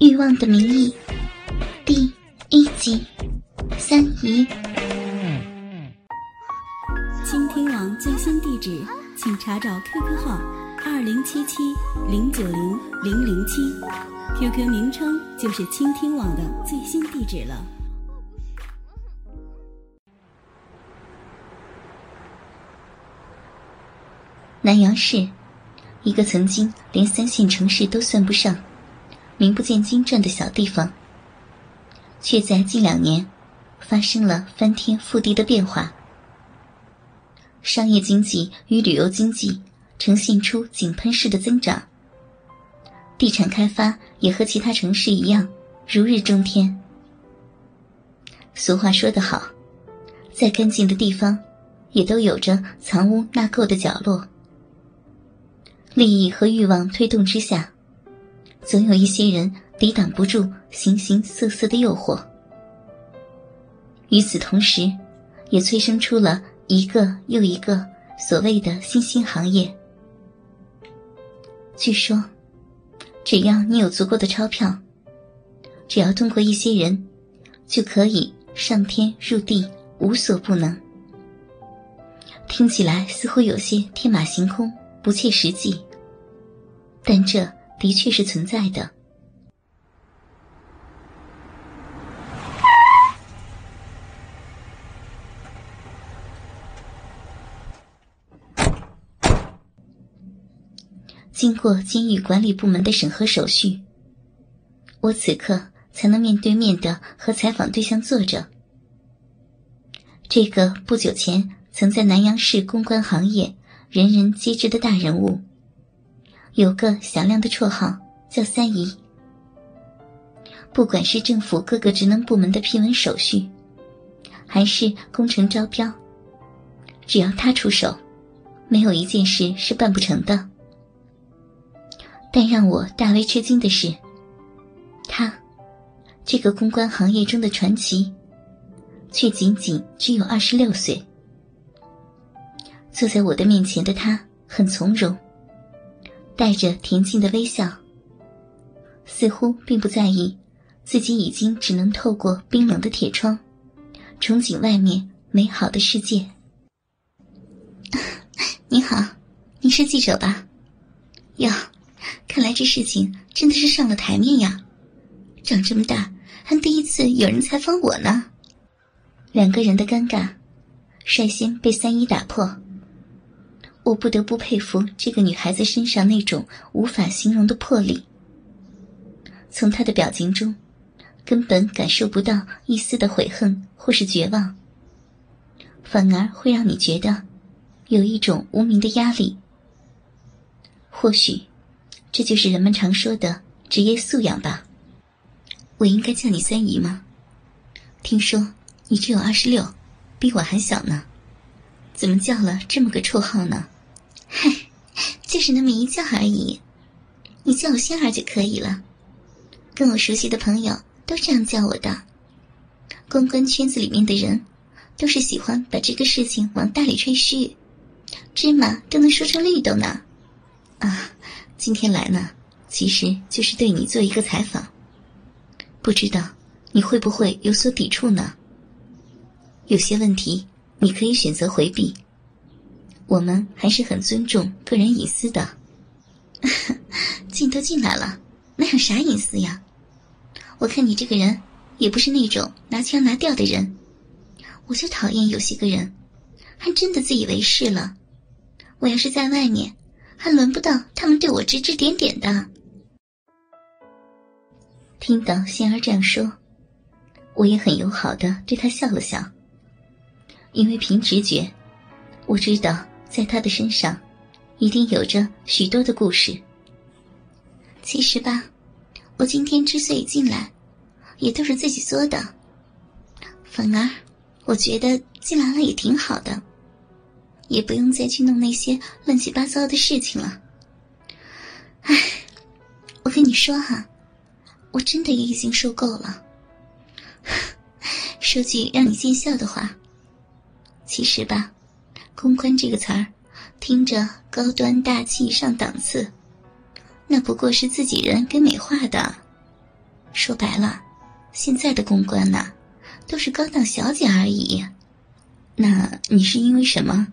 欲望的名义》第一集，三姨。倾听网最新地址，请查找 QQ 号二零七七零九零零零七，QQ 名称就是倾听网的最新地址了。南阳市，一个曾经连三线城市都算不上。名不见经传的小地方，却在近两年发生了翻天覆地的变化。商业经济与旅游经济呈现出井喷式的增长，地产开发也和其他城市一样如日中天。俗话说得好，再干净的地方，也都有着藏污纳垢的角落。利益和欲望推动之下。总有一些人抵挡不住形形色色的诱惑，与此同时，也催生出了一个又一个所谓的新兴行业。据说，只要你有足够的钞票，只要通过一些人，就可以上天入地，无所不能。听起来似乎有些天马行空、不切实际，但这。的确是存在的。经过监狱管理部门的审核手续，我此刻才能面对面的和采访对象坐着。这个不久前曾在南阳市公关行业人人皆知的大人物。有个响亮的绰号叫三姨。不管是政府各个职能部门的批文手续，还是工程招标，只要他出手，没有一件事是办不成的。但让我大为吃惊的是，他，这个公关行业中的传奇，却仅仅只有二十六岁。坐在我的面前的他很从容。带着恬静的微笑，似乎并不在意自己已经只能透过冰冷的铁窗，憧憬外面美好的世界。你好，你是记者吧？哟，看来这事情真的是上了台面呀！长这么大还第一次有人采访我呢。两个人的尴尬，率先被三一打破。我不得不佩服这个女孩子身上那种无法形容的魄力。从她的表情中，根本感受不到一丝的悔恨或是绝望，反而会让你觉得有一种无名的压力。或许，这就是人们常说的职业素养吧。我应该叫你三姨吗？听说你只有二十六，比我还小呢，怎么叫了这么个绰号呢？嗨，就是那么一叫而已，你叫我仙儿就可以了。跟我熟悉的朋友都这样叫我的。公关圈子里面的人，都是喜欢把这个事情往大里吹嘘，芝麻都能说成绿豆呢。啊，今天来呢，其实就是对你做一个采访。不知道你会不会有所抵触呢？有些问题你可以选择回避。我们还是很尊重个人隐私的。进都进来了，那有啥隐私呀？我看你这个人也不是那种拿腔拿调的人，我就讨厌有些个人，还真的自以为是了。我要是在外面，还轮不到他们对我指指点点的。听到仙儿这样说，我也很友好的对他笑了笑，因为凭直觉，我知道。在他的身上，一定有着许多的故事。其实吧，我今天之所以进来，也都是自己作的。反而，我觉得进来了也挺好的，也不用再去弄那些乱七八糟的事情了。唉，我跟你说哈，我真的也已经受够了。说句让你见笑的话，其实吧。公关这个词儿，听着高端大气上档次，那不过是自己人给美化的。说白了，现在的公关呐，都是高档小姐而已。那你是因为什么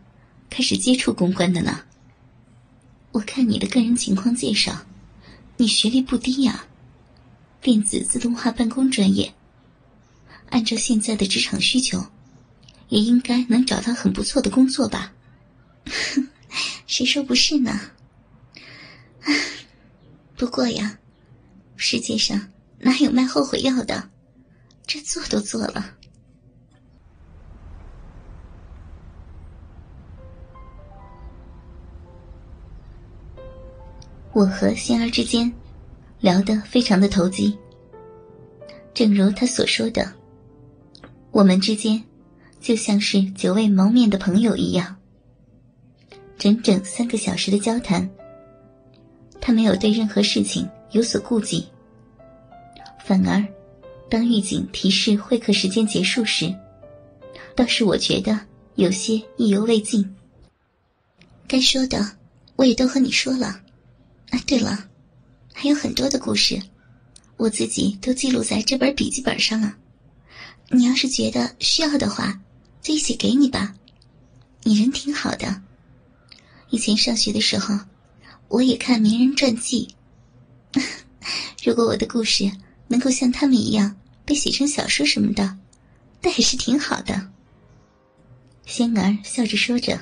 开始接触公关的呢？我看你的个人情况介绍，你学历不低呀，电子自动化办公专业。按照现在的职场需求，也应该能找到很不错的工作吧？谁说不是呢？不过呀，世界上哪有卖后悔药的？这做都做了。我和仙儿之间聊得非常的投机，正如他所说的，我们之间就像是久未谋面的朋友一样。整整三个小时的交谈，他没有对任何事情有所顾忌，反而当狱警提示会客时间结束时，倒是我觉得有些意犹未尽。该说的我也都和你说了。啊，对了，还有很多的故事，我自己都记录在这本笔记本上了。你要是觉得需要的话，就一起给你吧。你人挺好的，以前上学的时候，我也看名人传记。如果我的故事能够像他们一样被写成小说什么的，那也是挺好的。仙儿笑着说着，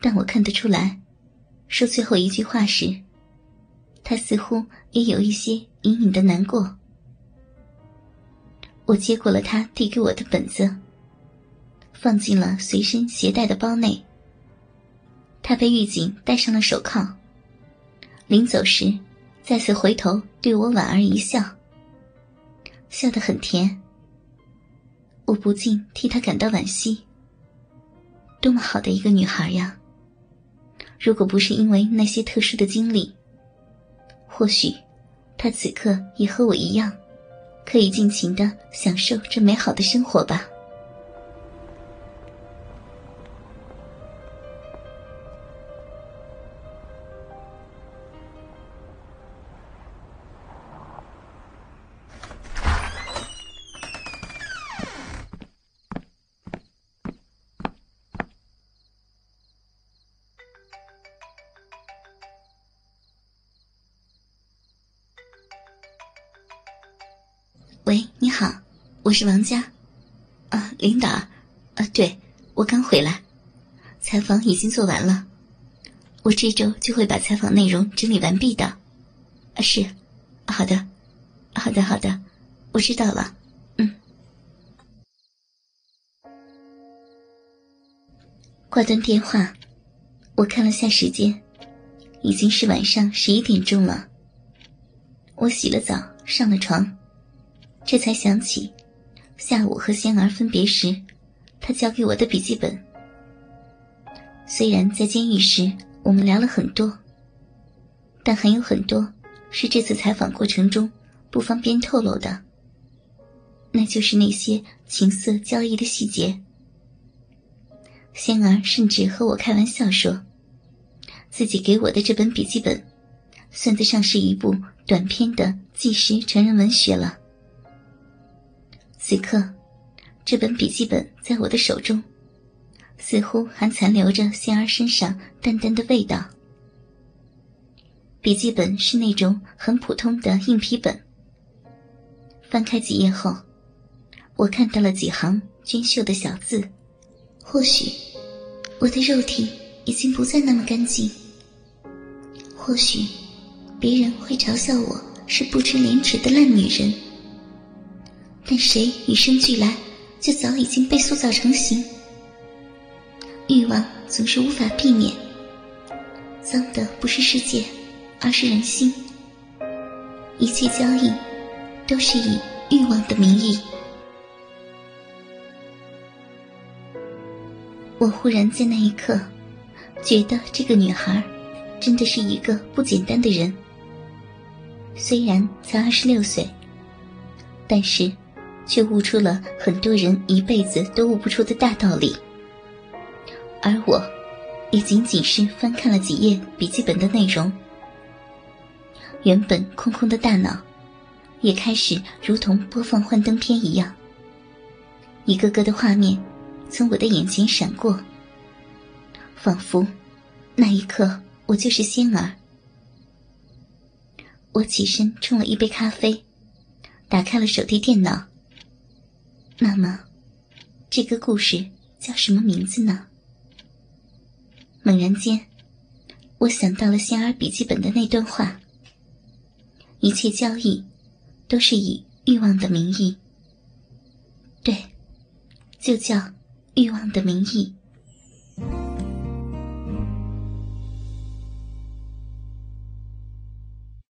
但我看得出来。说最后一句话时，他似乎也有一些隐隐的难过。我接过了他递给我的本子，放进了随身携带的包内。他被狱警戴上了手铐，临走时，再次回头对我莞尔一笑，笑得很甜。我不禁替他感到惋惜。多么好的一个女孩呀！如果不是因为那些特殊的经历，或许他此刻也和我一样，可以尽情的享受这美好的生活吧。喂，你好，我是王佳，啊，领导，啊，对，我刚回来，采访已经做完了，我这周就会把采访内容整理完毕的，啊，是，好的，好的，好的，我知道了，嗯。挂断电话，我看了下时间，已经是晚上十一点钟了，我洗了澡，上了床。这才想起，下午和仙儿分别时，他交给我的笔记本。虽然在监狱时我们聊了很多，但还有很多是这次采访过程中不方便透露的。那就是那些情色交易的细节。仙儿甚至和我开玩笑说，自己给我的这本笔记本，算得上是一部短篇的纪实成人文学了。此刻，这本笔记本在我的手中，似乎还残留着仙儿身上淡淡的味道。笔记本是那种很普通的硬皮本。翻开几页后，我看到了几行娟秀的小字：“或许，我的肉体已经不再那么干净。或许，别人会嘲笑我是不知廉耻的烂女人。”但谁与生俱来，就早已经被塑造成型。欲望总是无法避免，脏的不是世界，而是人心。一切交易，都是以欲望的名义。我忽然在那一刻，觉得这个女孩，真的是一个不简单的人。虽然才二十六岁，但是。却悟出了很多人一辈子都悟不出的大道理，而我，也仅仅是翻看了几页笔记本的内容。原本空空的大脑，也开始如同播放幻灯片一样，一个个的画面从我的眼前闪过，仿佛那一刻我就是仙儿。我起身冲了一杯咖啡，打开了手提电脑。那么，这个故事叫什么名字呢？猛然间，我想到了仙儿笔记本的那段话：一切交易。都是以欲望的名义，对，就叫欲望的名义。